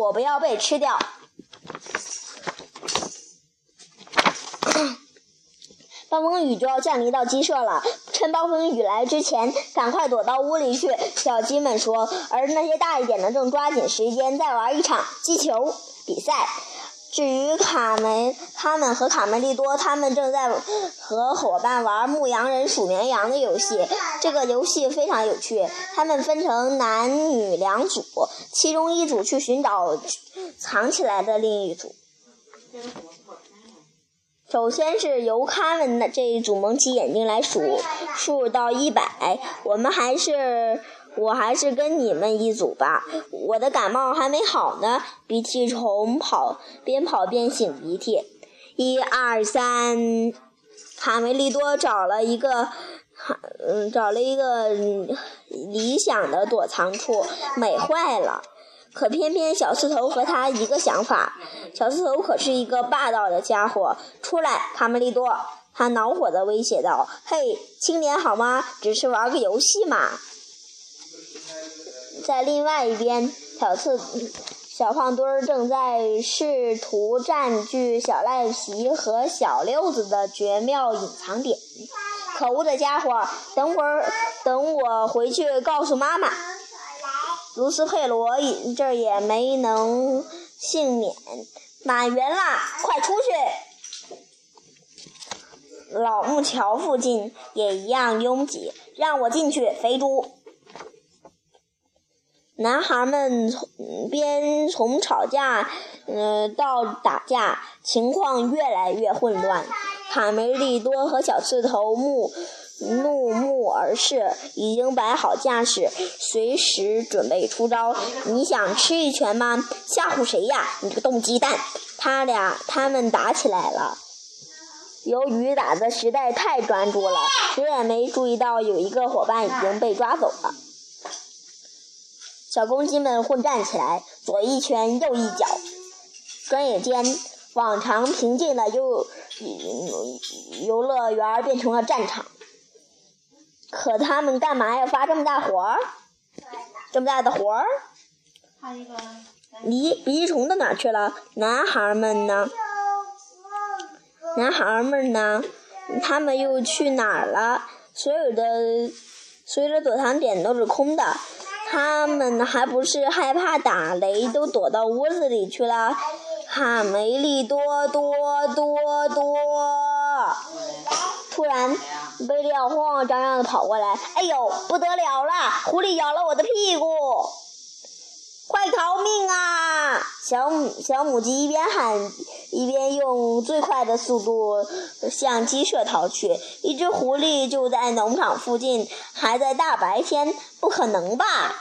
我不要被吃掉。暴风雨就要降临到鸡舍了，趁暴风雨来之前，赶快躲到屋里去。小鸡们说，而那些大一点的正抓紧时间在玩一场击球比赛。至于卡梅，他们和卡梅利多，他们正在和伙伴玩牧羊人数绵羊的游戏。这个游戏非常有趣。他们分成男女两组，其中一组去寻找藏起来的另一组。首先是由他们的这一组蒙起眼睛来数，数到一百。我们还是。我还是跟你们一组吧，我的感冒还没好呢，鼻涕虫跑，边跑边擤鼻涕。一二三，卡梅利多找了一个，嗯，找了一个理想的躲藏处，美坏了。可偏偏小刺头和他一个想法，小刺头可是一个霸道的家伙。出来，卡梅利多，他恼火地威胁道：“嘿，青年好吗？只是玩个游戏嘛。”在另外一边，小刺小胖墩儿正在试图占据小赖皮和小六子的绝妙隐藏点。可恶的家伙！等会儿，等我回去告诉妈妈。卢斯佩罗这也没能幸免。满员了，快出去！老木桥附近也一样拥挤。让我进去，肥猪！男孩们从边从吵架，嗯，到打架，情况越来越混乱。卡梅利多和小刺头目怒目而视，已经摆好架势，随时准备出招。你想吃一拳吗？吓唬谁呀？你这个冻鸡蛋！他俩他们打起来了。由于打的实在太专注了，谁也没注意到有一个伙伴已经被抓走了。小公鸡们混战起来，左一拳，右一脚。转眼间，往常平静的游游乐园变成了战场。可他们干嘛要发这么大火儿？这么大的火儿？咦，鼻涕虫到哪去了？男孩们呢？男孩们呢？他们又去哪儿了？所有的，所有的躲藏点都是空的。他们还不是害怕打雷，都躲到屋子里去了。卡梅利多多多多！突然，贝利奥慌慌张张的跑过来，哎呦，不得了了！狐狸咬了我的屁股！快逃命啊！小母小母鸡一边喊，一边用最快的速度向鸡舍逃去。一只狐狸就在农场附近，还在大白天，不可能吧？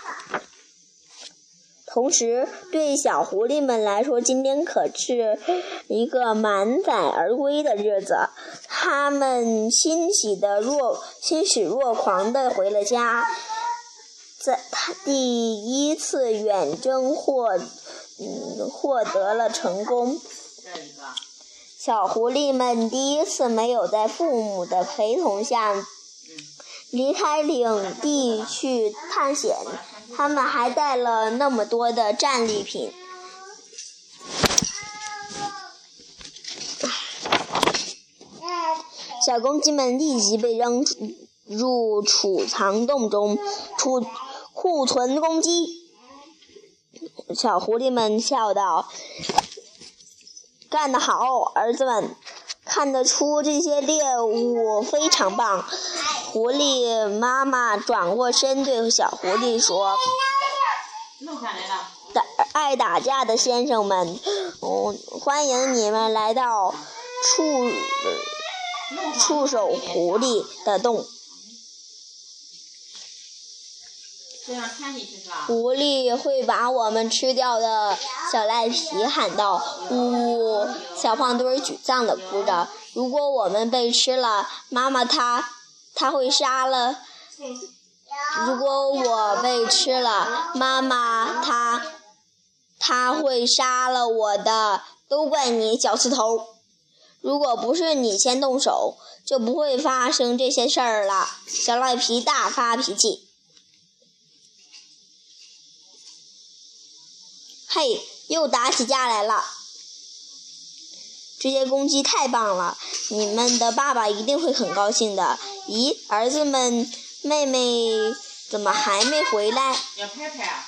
同时，对小狐狸们来说，今天可是一个满载而归的日子。他们欣喜的若欣喜若狂的回了家。在他第一次远征获，嗯，获得了成功。小狐狸们第一次没有在父母的陪同下离开领地去探险，他们还带了那么多的战利品。小公鸡们立即被扔入储藏洞中，储。库存公鸡，小狐狸们笑道：“干得好，儿子们！看得出这些猎物非常棒。”狐狸妈妈转过身对小狐狸说：“打爱打架的先生们，嗯，欢迎你们来到触触手狐狸的洞。”狐狸会把我们吃掉的，小赖皮喊道：“呜呜！”小胖墩沮丧的哭着：“如果我们被吃了，妈妈她，她会杀了。如果我被吃了，妈妈她，她会杀了我的。都怪你，小刺头！如果不是你先动手，就不会发生这些事儿了。”小赖皮大发脾气。嘿，又打起架来了。这些公鸡太棒了，你们的爸爸一定会很高兴的。咦，儿子们、妹妹怎么还没回来？要拍拍啊！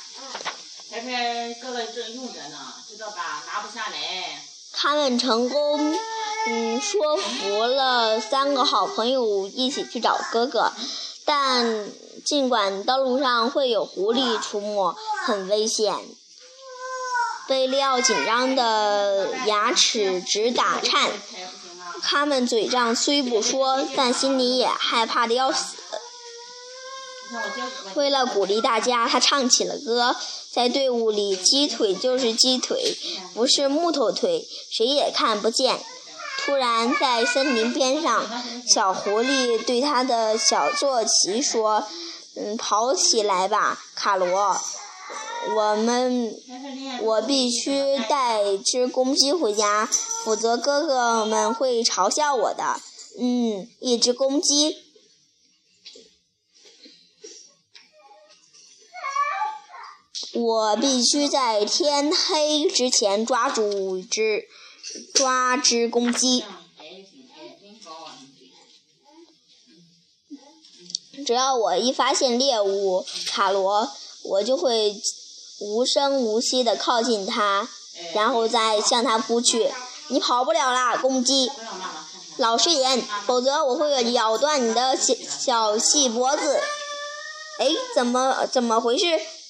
拍拍哥哥正用着呢，知道吧？拿不下来。他们成功，嗯，说服了三个好朋友一起去找哥哥，但尽管道路上会有狐狸出没，很危险。贝利奥紧张的牙齿直打颤，他们嘴上虽不说，但心里也害怕的要死。为了鼓励大家，他唱起了歌。在队伍里，鸡腿就是鸡腿，不是木头腿，谁也看不见。突然，在森林边上，小狐狸对他的小坐骑说：“嗯，跑起来吧，卡罗。”我们，我必须带只公鸡回家，否则哥哥们会嘲笑我的。嗯，一只公鸡。我必须在天黑之前抓住只，抓只公鸡。只要我一发现猎物，卡罗，我就会。无声无息地靠近它，然后再向它扑去。你跑不了啦，公鸡！老实点，否则我会咬断你的小小细脖子。哎，怎么怎么回事？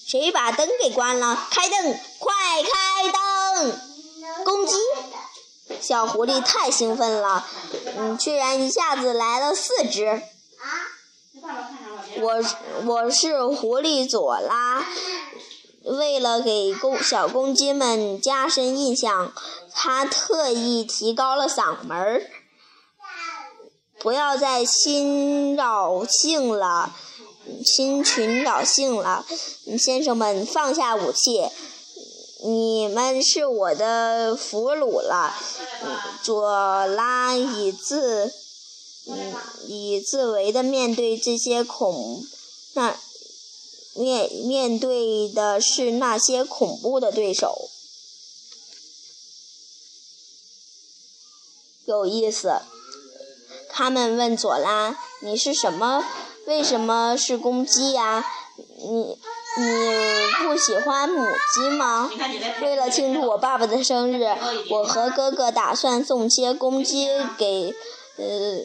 谁把灯给关了？开灯，快开灯！公鸡，小狐狸太兴奋了，嗯，居然一下子来了四只。我我是狐狸佐拉。为了给公小公鸡们加深印象，他特意提高了嗓门儿。不要再侵扰性了，侵群扰性了，先生们放下武器，你们是我的俘虏了。佐拉以自，以自为的面对这些恐那。面面对的是那些恐怖的对手，有意思。他们问佐拉：“你是什么？为什么是公鸡呀？你你不喜欢母鸡吗？”为了庆祝我爸爸的生日，我和哥哥打算送些公鸡给呃。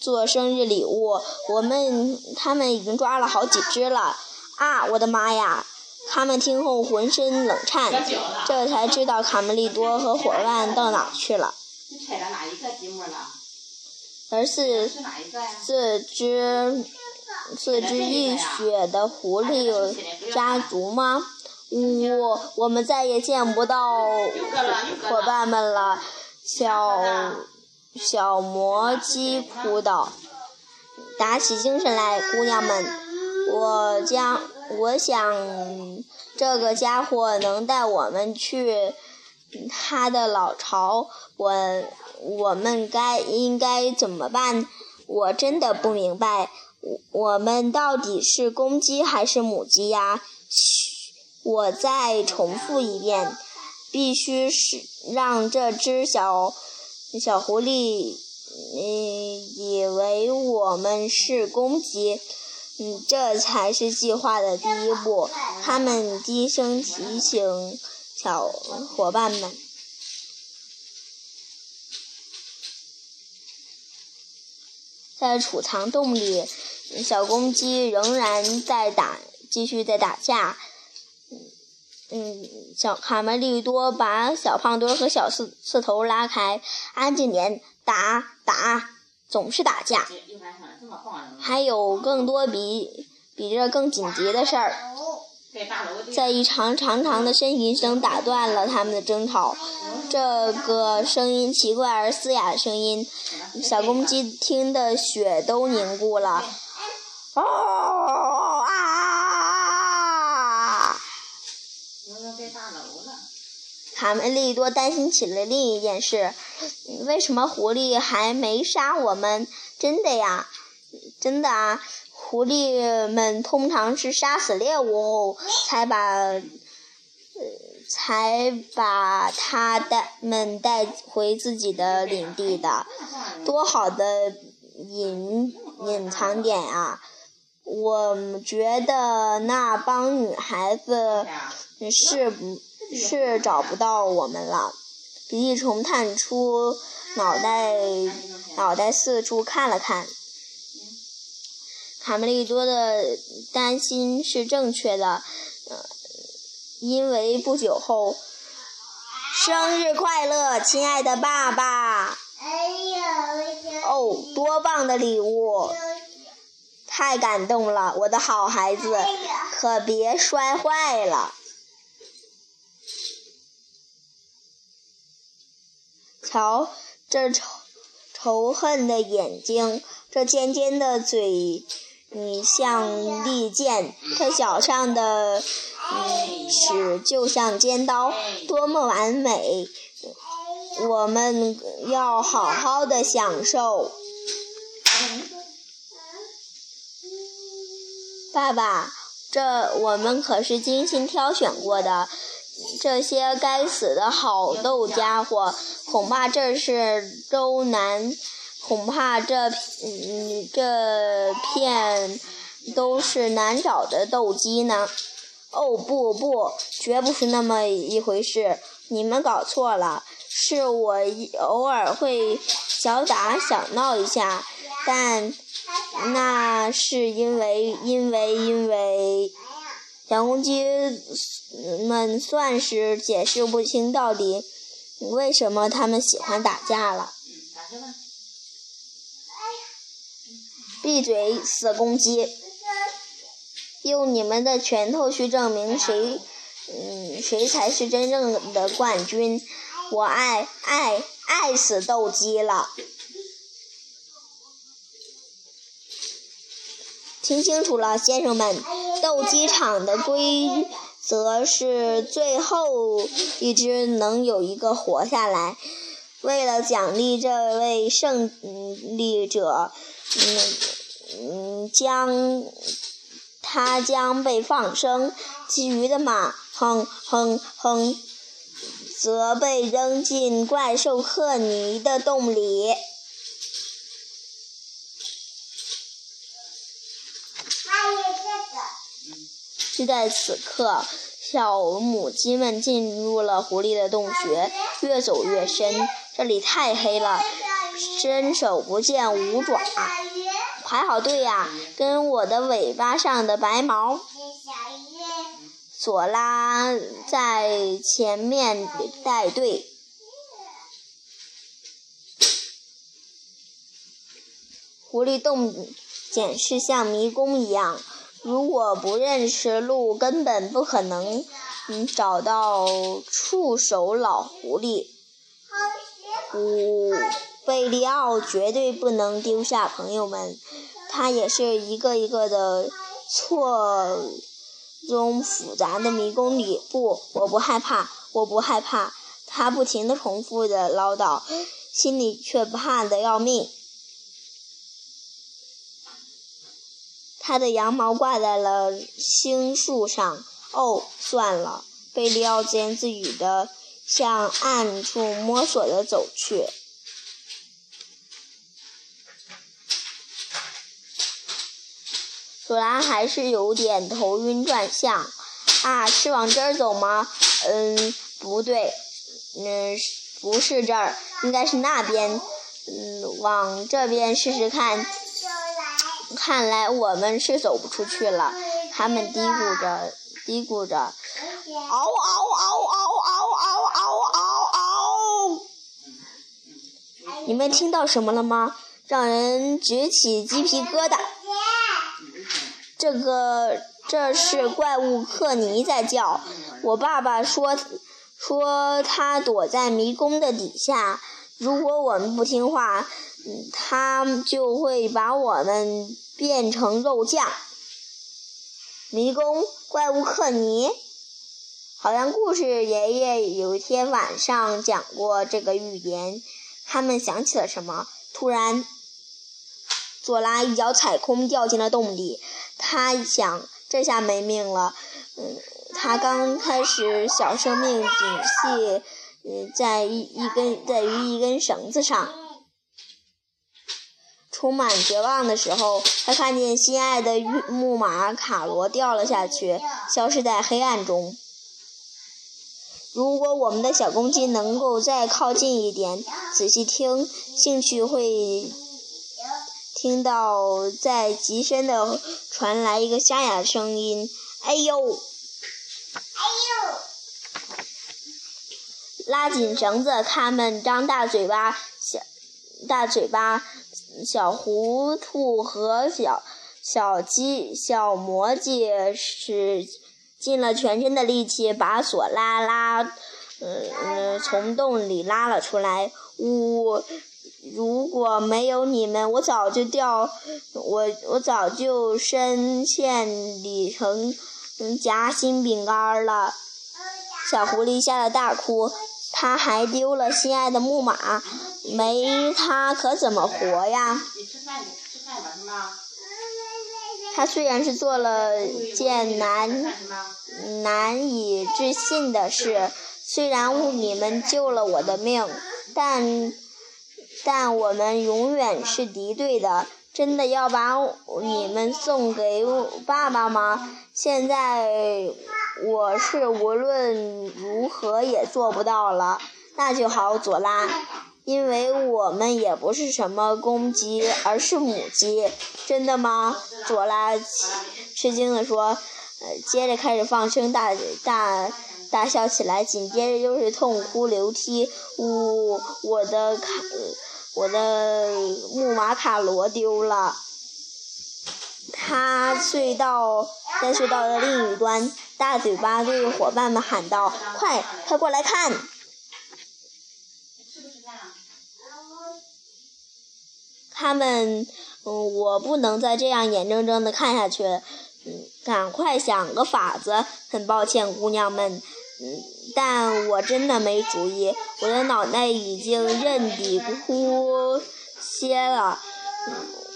做生日礼物，我们他们已经抓了好几只了。啊，我的妈呀！他们听后浑身冷颤，这才知道卡梅利多和伙伴到哪去了。而是四只四只浴血的狐狸家族吗？呜，我们再也见不到伙伴们了。小。小魔鸡哭道：“打起精神来，姑娘们！我将我想这个家伙能带我们去他的老巢。我我们该应该怎么办？我真的不明白。我们到底是公鸡还是母鸡呀？嘘，我再重复一遍，必须是让这只小。”小狐狸，嗯，以为我们是公鸡，嗯，这才是计划的第一步。他们低声提醒小伙伴们，在储藏洞里，小公鸡仍然在打，继续在打架。嗯，小卡梅利多把小胖墩和小刺刺头拉开，安静点，打打，总是打架。还有更多比比这更紧急的事儿。在一长长长的呻吟声打断了他们的争吵。这个声音奇怪而嘶哑的声音，小公鸡听得血都凝固了。哦啊！卡梅利多担心起了另一件事：为什么狐狸还没杀我们？真的呀，真的啊！狐狸们通常是杀死猎物后，才把呃才把他带们带回自己的领地的。多好的隐隐藏点啊！我觉得那帮女孩子是不，是找不到我们了。鼻涕虫探出脑袋，脑袋四处看了看。卡梅利多的担心是正确的，呃，因为不久后，生日快乐，亲爱的爸爸！哦，多棒的礼物！太感动了，我的好孩子，可别摔坏了。瞧，这仇仇恨的眼睛，这尖尖的嘴，你像利剑，这脚上的嗯就像尖刀，多么完美！我们要好好的享受。爸爸，这我们可是精心挑选过的。这些该死的好斗家伙，恐怕这是周南，恐怕这嗯这片都是难找的斗鸡呢。哦不不，绝不是那么一回事，你们搞错了。是我偶尔会小打小闹一下，但那是因为因为因为。小公鸡们算是解释不清到底为什么他们喜欢打架了。闭嘴，死公鸡！用你们的拳头去证明谁，嗯，谁才是真正的冠军！我爱爱爱死斗鸡了！听清楚了，先生们，斗鸡场的规则是最后一只能有一个活下来。为了奖励这位胜利者，嗯嗯，将他将被放生，其余的马，哼哼哼，则被扔进怪兽克尼的洞里。就在此刻，小母鸡们进入了狐狸的洞穴，越走越深。这里太黑了，伸手不见五爪。排好队呀，跟我的尾巴上的白毛。索拉在前面带队。狐狸洞简直像迷宫一样。如果不认识路，根本不可能嗯找到触手老狐狸。五贝利奥绝对不能丢下朋友们，他也是一个一个的错综复杂的迷宫里。不，我不害怕，我不害怕。他不停的重复着唠叨，心里却怕得要命。他的羊毛挂在了星树上。哦，算了，贝利奥自言自语地向暗处摸索着走去。索拉还是有点头晕转向。啊，是往这儿走吗？嗯，不对，嗯，不是这儿，应该是那边。嗯，往这边试试看。看来我们是走不出去了，他们嘀咕着，嘀咕着，嗷嗷嗷嗷嗷嗷嗷嗷嗷！你们听到什么了吗？让人直起鸡皮疙瘩。这个，这是怪物克尼在叫。我爸爸说，说他躲在迷宫的底下。如果我们不听话，他就会把我们。变成肉酱。迷宫怪物克尼，好像故事爷爷有一天晚上讲过这个寓言。他们想起了什么？突然，佐拉一脚踩空，掉进了洞里。他想，这下没命了。嗯，他刚开始小生命顶系，嗯，在一一根在于一根绳子上。充满绝望的时候，他看见心爱的木马卡罗掉了下去，消失在黑暗中。如果我们的小公鸡能够再靠近一点，仔细听，兴趣会听到在极深的传来一个沙哑的声音：“哎呦，哎呦！”拉紧绳子，它们张大嘴巴，小大嘴巴。小糊涂和小小鸡、小魔鸡使尽了全身的力气，把索拉拉，嗯嗯，从洞里拉了出来。呜，如果没有你们，我早就掉，我我早就深陷里成夹心饼干了。小狐狸吓得大哭，它还丢了心爱的木马。没他可怎么活呀？他虽然是做了件难难以置信的事，虽然你们救了我的命，但但我们永远是敌对的。真的要把你们送给爸爸吗？现在我是无论如何也做不到了。那就好，佐拉。因为我们也不是什么公鸡，而是母鸡，真的吗？佐拉吃惊地说，呃，接着开始放声大大大笑起来，紧接着又是痛哭流涕。呜，我的卡，我的木马卡罗丢了。他隧道在隧道的另一端，大嘴巴对伙伴们喊道：“快，快过来看！”他们，嗯，我不能再这样眼睁睁的看下去，嗯，赶快想个法子。很抱歉，姑娘们，嗯，但我真的没主意。我的脑袋已经认底枯歇了，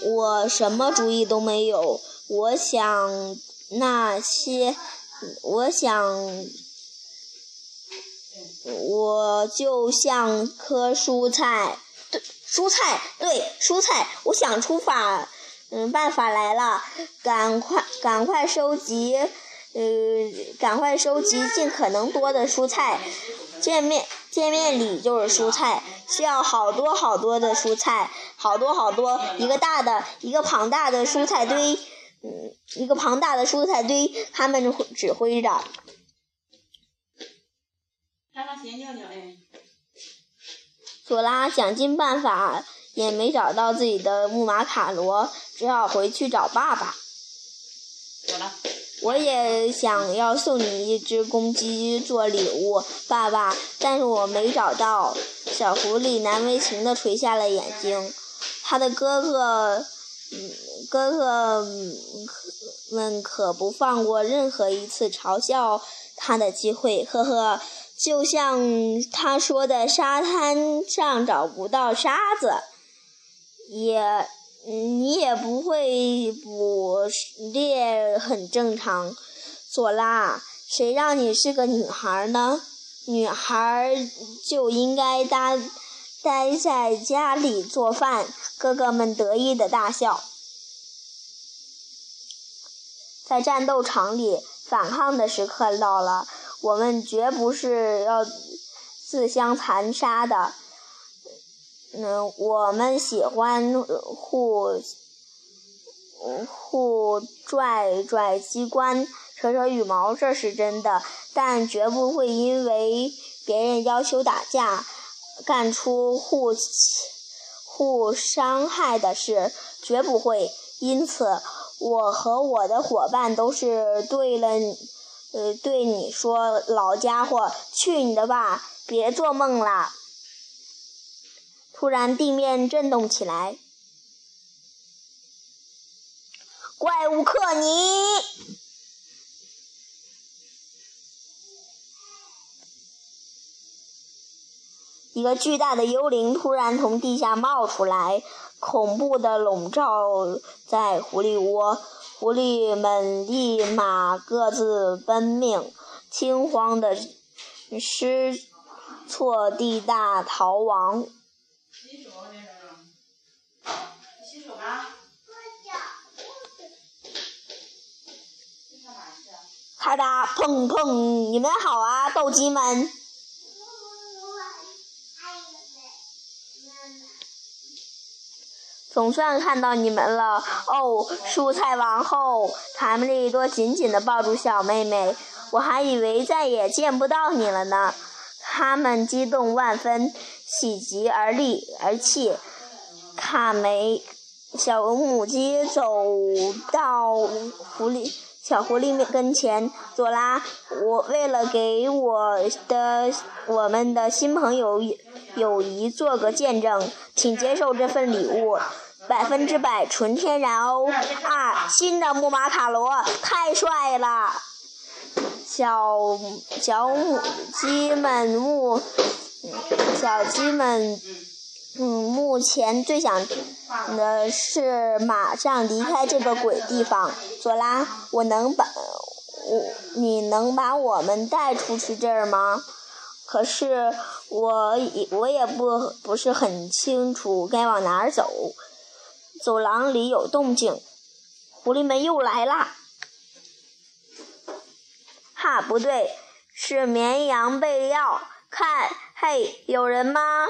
我什么主意都没有。我想那些，我想，我就像棵蔬菜。对蔬菜，对，蔬菜，我想出法，嗯，办法来了，赶快，赶快收集，呃，赶快收集尽可能多的蔬菜，见面，见面礼就是蔬菜，需要好多好多的蔬菜，好多好多，一个大的，一个庞大的蔬菜堆，嗯，一个庞大的蔬菜堆，他们指挥着。索拉想尽办法也没找到自己的木马卡罗，只好回去找爸爸。我也想要送你一只公鸡做礼物，爸爸，但是我没找到。小狐狸难为情地垂下了眼睛。他的哥哥，嗯，哥哥们可不放过任何一次嘲笑他的机会，呵呵。就像他说的，沙滩上找不到沙子，也你也不会捕猎，很正常。索拉，谁让你是个女孩呢？女孩就应该搭待在家里做饭。哥哥们得意的大笑。在战斗场里，反抗的时刻到了。我们绝不是要自相残杀的，嗯，我们喜欢互互拽拽机关、扯扯羽毛，这是真的，但绝不会因为别人要求打架，干出互互伤害的事，绝不会。因此，我和我的伙伴都是对了。呃，对你说，老家伙，去你的吧！别做梦了。突然，地面震动起来。怪物克尼！一个巨大的幽灵突然从地下冒出来，恐怖的笼罩在狐狸窝。狐狸们立马各自奔命，惊慌的失措地大逃亡。洗手那是，洗手吧。咔哒砰砰！你们好啊，斗鸡们！总算看到你们了哦，蔬菜王后！卡梅利多紧紧地抱住小妹妹，我还以为再也见不到你了呢。他们激动万分，喜极而立而泣。卡梅小母鸡走到狐狸。小狐狸跟前，佐拉，我为了给我的我们的新朋友友谊做个见证，请接受这份礼物，百分之百纯天然哦！啊，新的木马卡罗太帅了！小小母鸡们目，小鸡们。嗯，目前最想的是马上离开这个鬼地方。索拉，我能把我，你能把我们带出去这儿吗？可是我也我也不不是很清楚该往哪儿走。走廊里有动静，狐狸们又来啦！哈，不对，是绵羊贝利奥。看，嘿，有人吗？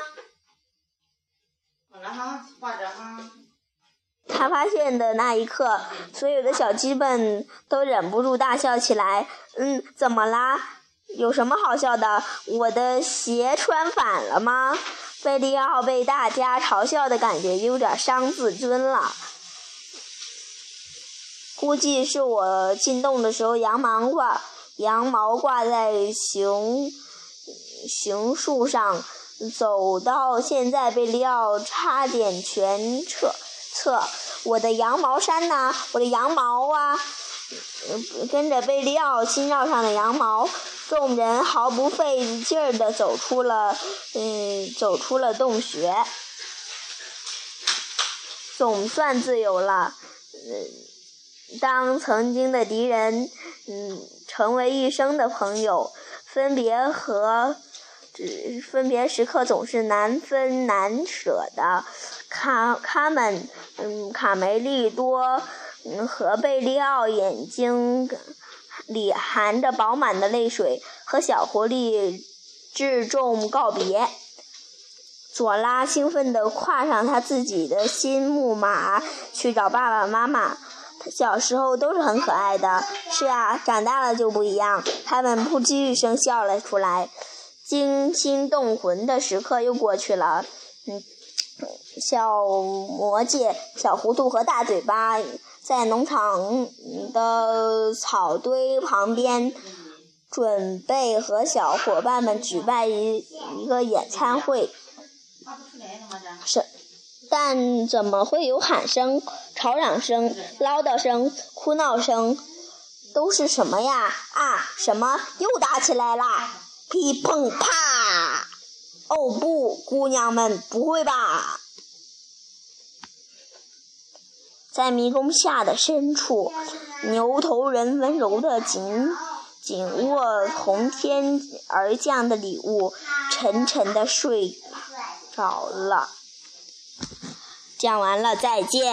他发现的那一刻，所有的小鸡们都忍不住大笑起来。嗯，怎么啦？有什么好笑的？我的鞋穿反了吗？贝利奥被大家嘲笑的感觉有点伤自尊了。估计是我进洞的时候羊毛挂羊毛挂在熊熊树上。走到现在，贝利奥差点全撤撤。我的羊毛衫呢？我的羊毛啊！跟着贝利奥心绕上的羊毛，众人毫不费劲儿地走出了，嗯，走出了洞穴。总算自由了。嗯，当曾经的敌人，嗯，成为一生的朋友，分别和。分别时刻总是难分难舍的，卡卡门，嗯，卡梅利多，和贝利奥眼睛里含着饱满的泪水，和小狐狸致重告别。佐拉兴奋地跨上他自己的新木马，去找爸爸妈妈。小时候都是很可爱的，是啊，长大了就不一样。他们扑哧一声笑了出来。惊心动魂的时刻又过去了，嗯，小魔戒、小糊涂和大嘴巴在农场的草堆旁边，准备和小伙伴们举办一一个野餐会。是，但怎么会有喊声、吵嚷声、唠叨声、哭闹声？都是什么呀？啊，什么？又打起来啦！噼砰啪！哦不，姑娘们，不会吧？在迷宫下的深处，牛头人温柔的紧紧握从天而降的礼物，沉沉的睡着了。讲完了，再见。